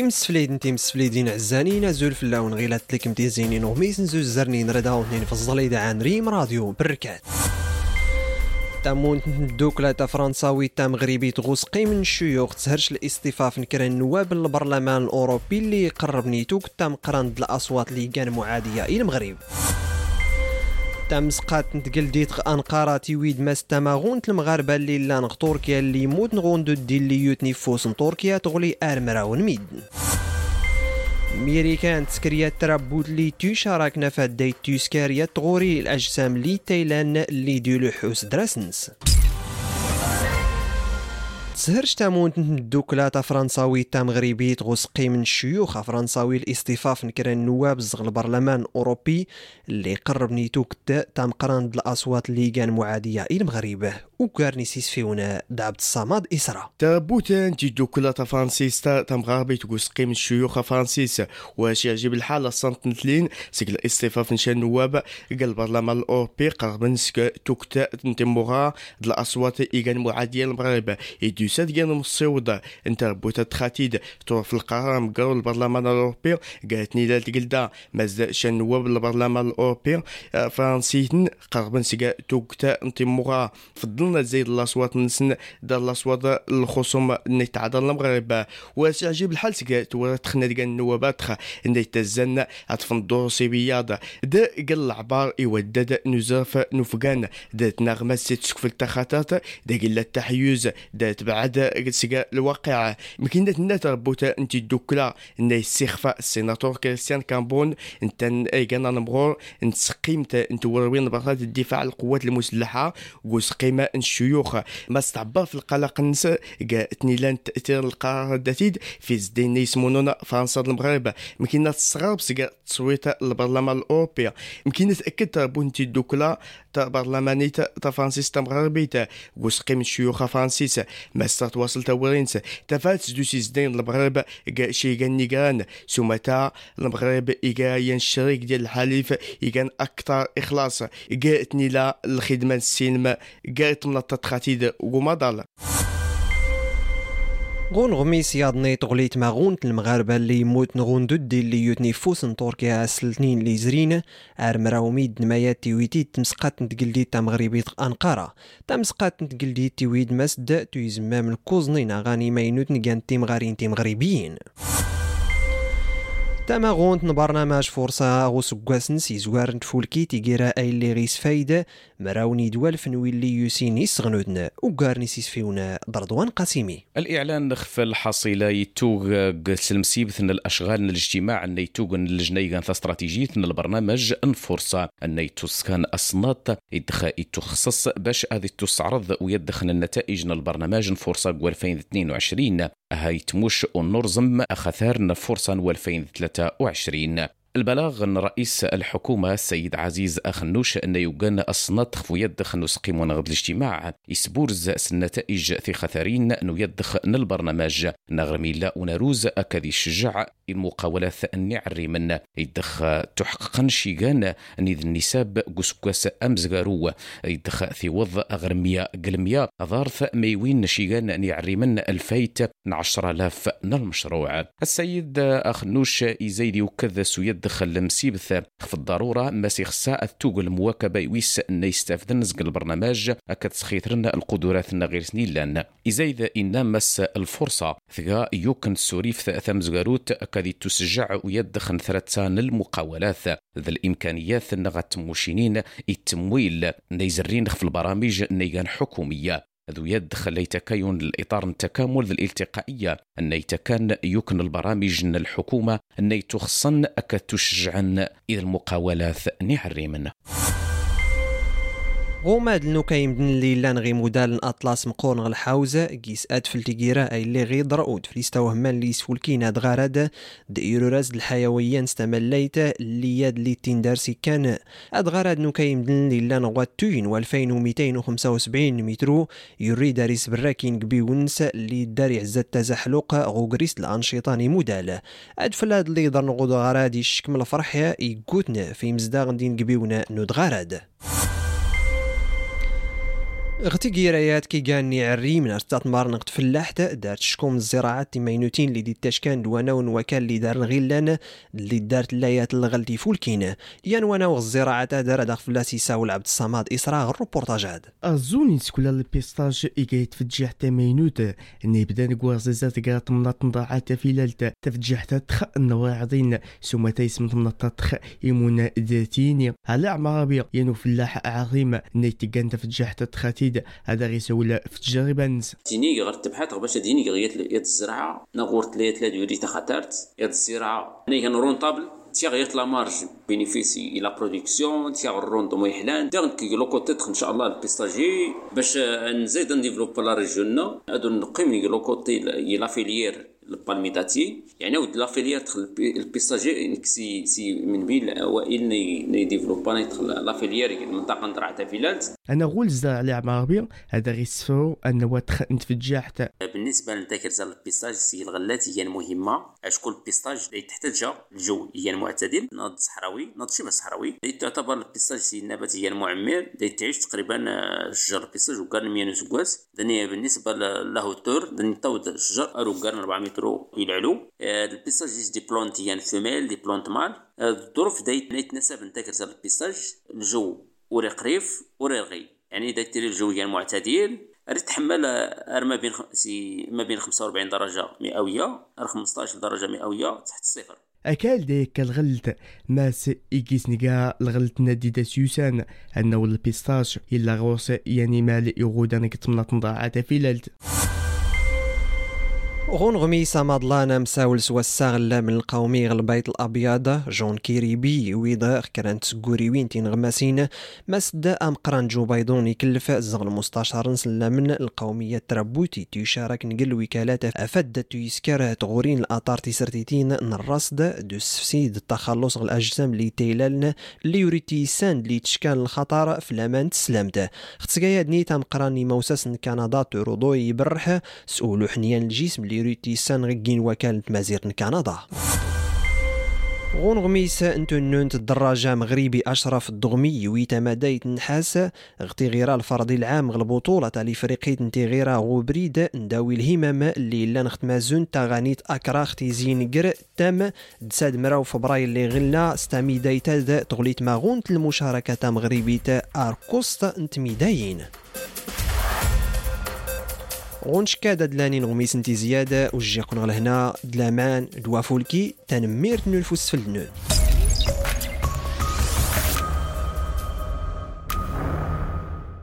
إمسفليدن تيمسفليدين عزانين زول في اللون غيلات لك متيزينين وميس نزوز زرنين ردا ونين في الزليدة عن ريم راديو بركات. تامون دوكلا تا فرنساوي تا مغربي تغوسقي من الشيوخ تسهرش الاصطفاف نكرا النواب البرلمان الأوروبي اللي قرب نيتوك تام قران الأصوات اللي كان معادية إلى المغرب. تم سقات نتقل ديت انقرة تيويد ماس تماغون المغاربة اللي لا تركيا اللي يموت نغون دو دي اللي يوتني فوس تركيا تغلي ارمراون ميد ميريكان تسكريات تربوت لي تشاركنا فديت تسكريات تغوري الأجسام لي تايلان اللي ديولو حوس دراسنس. تسهرش تامون الدوكلا تا فرنساوي تا مغربي تغسقي من الشيوخ فرنساوي الاصطفاف نكرا النواب زغ البرلمان الاوروبي اللي قرب نيتوك تا مقران الاصوات اللي كان معادية إلى المغرب. وكارني فيونا دابت الصمد إسرا. تابوتان تي دوكلا تا فرانسيستا تا مغربي تغسقي من الشيوخ فرانسيس واش يعجب الحال؟ صنت نتلين سيك الاصطفاف نشان النواب قال البرلمان الأوروبي قرب نسك توكتا نتموغا الاصوات ايغان معادية المغرب يساد كان مصيوضة انت بوتا تخاتيد تروح في القرار مقرو البرلمان الأوروبي. قالتني لا تقلدا مازال شان نواب البرلمان الأوروبي. آه، فرنسيتن قربا سيكا توكتا انتموغا فضلنا زيد الأصوات نسن دار الأصوات الخصوم نتعادل المغرب. وسيعجب الحال سيكا تورا تخنا ديال النوابات خا ان تزن اتفن سيبياض دا قال العبار يودد نزاف نفقان دا نغمة ست سكفل تخاتات. دا قل التحيز. دا تبع عاد سيغا الواقع مكينة الناس ربوتا انت دوكلا ان السيخفا السيناتور كريستيان كامبون. انت ايغانا نمغور انت سقيمت انت وروين بغات الدفاع القوات المسلحة وسقيمة الشيوخ. ما استعبر في القلق النس تنيلان تأثير القرار الدتيد في زدين يسمونونا فرنسا المغرب. مكينة الصغار بسيغا تصويت البرلمان الأوروبي. مكينة تأكد تربو انت دوكلا تا فرانسيس تا مغربي تا وسقيم الشيوخ فرانسيس ما تواصل تورينس تفات دو سيزدين المغرب شي كان نيغان. سومتا المغرب إيجا الشريك ديال الحليف إيجان أكثر إخلاص. إيجا تنيلا الخدمة السينما. إيجا تمنطة خاتيد ومضال غون غميس ياضني تغليت ماغون المغاربة اللي يموت نغون دودي اللي يوتني فوسن تركيا سلتنين اللي زرين ار مراوميد نمايات تيويتي تمسقات نتقلدي تا مغربي أنقرة تمسقات نتقلدي تيويد مسد تيزمام الكوزنين أغاني ماينوت نقان تيم غارين تيم غريبيين تماغونت برنامج فرصة غوس كواسن زوار نتفولكي تيجيرا أي اللي غيس فايدة مراوني دوال فنويلي يوسيني سغنودنا وقارني سيسفيونا دردوان قاسمي. الإعلان نخف الحصيلة يتوغ سلمسيبث الأشغال الاجتماع أن يتوغ استراتيجية البرنامج فرصة أن يتسكن أصنات يدخ يتخصص باش هذه تستعرض ويدخن النتائج البرنامج فرصة 2022 هاي تموش ونرزم أخثار فرصة 2023 البلاغ أن رئيس الحكومة السيد عزيز أخنوش أن يوغان أصنات خفو يدخ نسقيم ونغض الاجتماع يسبورز النتائج في خثارين أنو يدخ البرنامج نغرمي لا ونروز أكذي الشجع المقاولات النعري من يدخ تحققا شيغان نيد النساب قسكوس أمزغارو يدخ في وض أغرمية قلمية ظارث ميوين شيغان نعري من الفايت عشر آلاف المشروع السيد أخنوش إزايدي وكذا سويد دخل المسيبث. في الضرورة ماسي خساء التوغ المواكبة يويس أن يستفدن نزق البرنامج أكد سخيترن القدرات غير سنيلان. إذا إن مس الفرصة. ثقا يوكن سوريف ثم زغاروت أكد تسجع ويدخن ثلاثان المقاولات. ذا الإمكانيات نغت موشينين التمويل نيزرين في البرامج نيغان حكومية. ذو يد خلي تكاين الإطار التكامل ذي الالتقائية. أن يتكان يكن البرامج الحكومة. أن تخصن أكد تشجعن إذا المقاولات نعري غوماد النوكايم دن ليلان غي مودال اطلاس مقورن الحوزة كيس أد في التقيرة أي اللي غي درعود في همان لي سفولكينا دغارد ديرو راز الحيوية استمليت اللي ياد اللي تندارسي كان. ادغارد نوكايم دن ليلان غواتوين و 2275 مترو يري داريس براكين كبيونس اللي داري عزت تزحلق غوغريس الانشيطاني مودال. اد فلاد اللي درن غود غرادي الشكم فرحيا يقوتنا في مزداغ دين كبيونا نود غراد غتي قيرايات كي كاني عري من ارتات في اللحت دارت شكوم الزراعات تيمينوتين اللي دي تاشكان دوانا ونوكال اللي دار الغلان اللي دارت اللايات الغلتي فولكين. يان وأنا والزراعات دار داخل فلاسي ساول عبد الصماد إسراء الروبورتاج هاد. ازوني سكولا البيستاج إيكايت فجح تمينوت اني بدا نقوى زيزات قرات مناط نضاعات فيلالت تفجح تخ النواعضين سوما تيسم مناط تخ يمونا ذاتيني على عمرابي ينو فلاح عظيم. نيتيقان تفجح تخاتي جديد هذا غيسول في التجربه نس ديني غير تبحث باش ديني غير يد الزرعة. نغور ثلاث ثلاث يوري خطرت. يد الزراعه ني كان رونطابل تيا غير لا مارج بينيفيسي إلى برودكسيون تيا الروندومون يحلان دونك لو كوتي إن شاء الله البيستاجي باش نزيد نديفلوب لا ريجيون. هادو نقيم لو كوتي لا فيليير. البالميتاتي يعني ود لا فيليير دخل البيستاجي سي سي من بين الاوائل ني ديفلوبا يدخل لا فيليير المنطقة نتاع تاع فيلات. أنا غول زرع اللي عربي هذا غيسفرو أن واتخ نتفجع حتى. بالنسبة لذاك زر البيستاج سي الغلات هي المهمة. شكون البيستاج اللي تحتاج الجو هي المعتدل. ناض صحراوي ناض شبه صحراوي. تعتبر البيستاج سي النبات هي المعمر اللي تعيش تقريبا شجر البيستاج وكان 100 سكواس بالنسبة له تور دني طود الشجر أرو كان 400 متر إلى العلو البيستاج دي بلونت هي فيميل دي بلونت مال الظروف دايت يتناسب نتاك البيستاج الجو وري قريف وري رغي. يعني دايت الجو معتدل تحمل ما بين سي ما بين 45 درجة مئوية 15 درجة مئوية تحت الصفر. أكال ديك الغلط ماس إيكيس نيكا الغلط نادي دا سيوسان أنه البيستاش إلا غوص يعني مال يغودا نكتمنا نضاعات في لالت. غون غميسة مضلانا مساول سوا الساغل من القومي البيت الأبيض جون كيريبي ويضا كرانت وين تين غماسين مسد أم قران جو بيضون يكلف زغل مستشار نسلا من القومية تربوتي تيشارك نقل وكالات أفد تيسكر تغورين الأطار تيسرتيتين نرصد دو سفسيد التخلص الأجسام اللي تيلالنا اللي يوريتي ساند اللي تشكال الخطر في الأمان تسلمت ختسكايا دني تام قراني موسس كندا تورودو يبرح سؤولو حنيان الجسم اللي يريتي سان غين وكالة مازير كندا. غون غميس انتو نونت الدراجة مغربي أشرف الدغمي ويتا مدايت نحاس غتي غيرا العام البطولة تاع لفريقية نتي غيرا غوبريد نداوي الهمام اللي لا نخت مازون تاغانيت أكرا ختي زين قر تام دساد مراو فبراير اللي غلنا ستامي دايتا تغليت ماغونت المشاركة مغربية أركوست نتميداين. غونشكا دلاني نغميس انتي زيادة وجيقون لهنا دلامان دوافولكي تنمير نلفوس في النون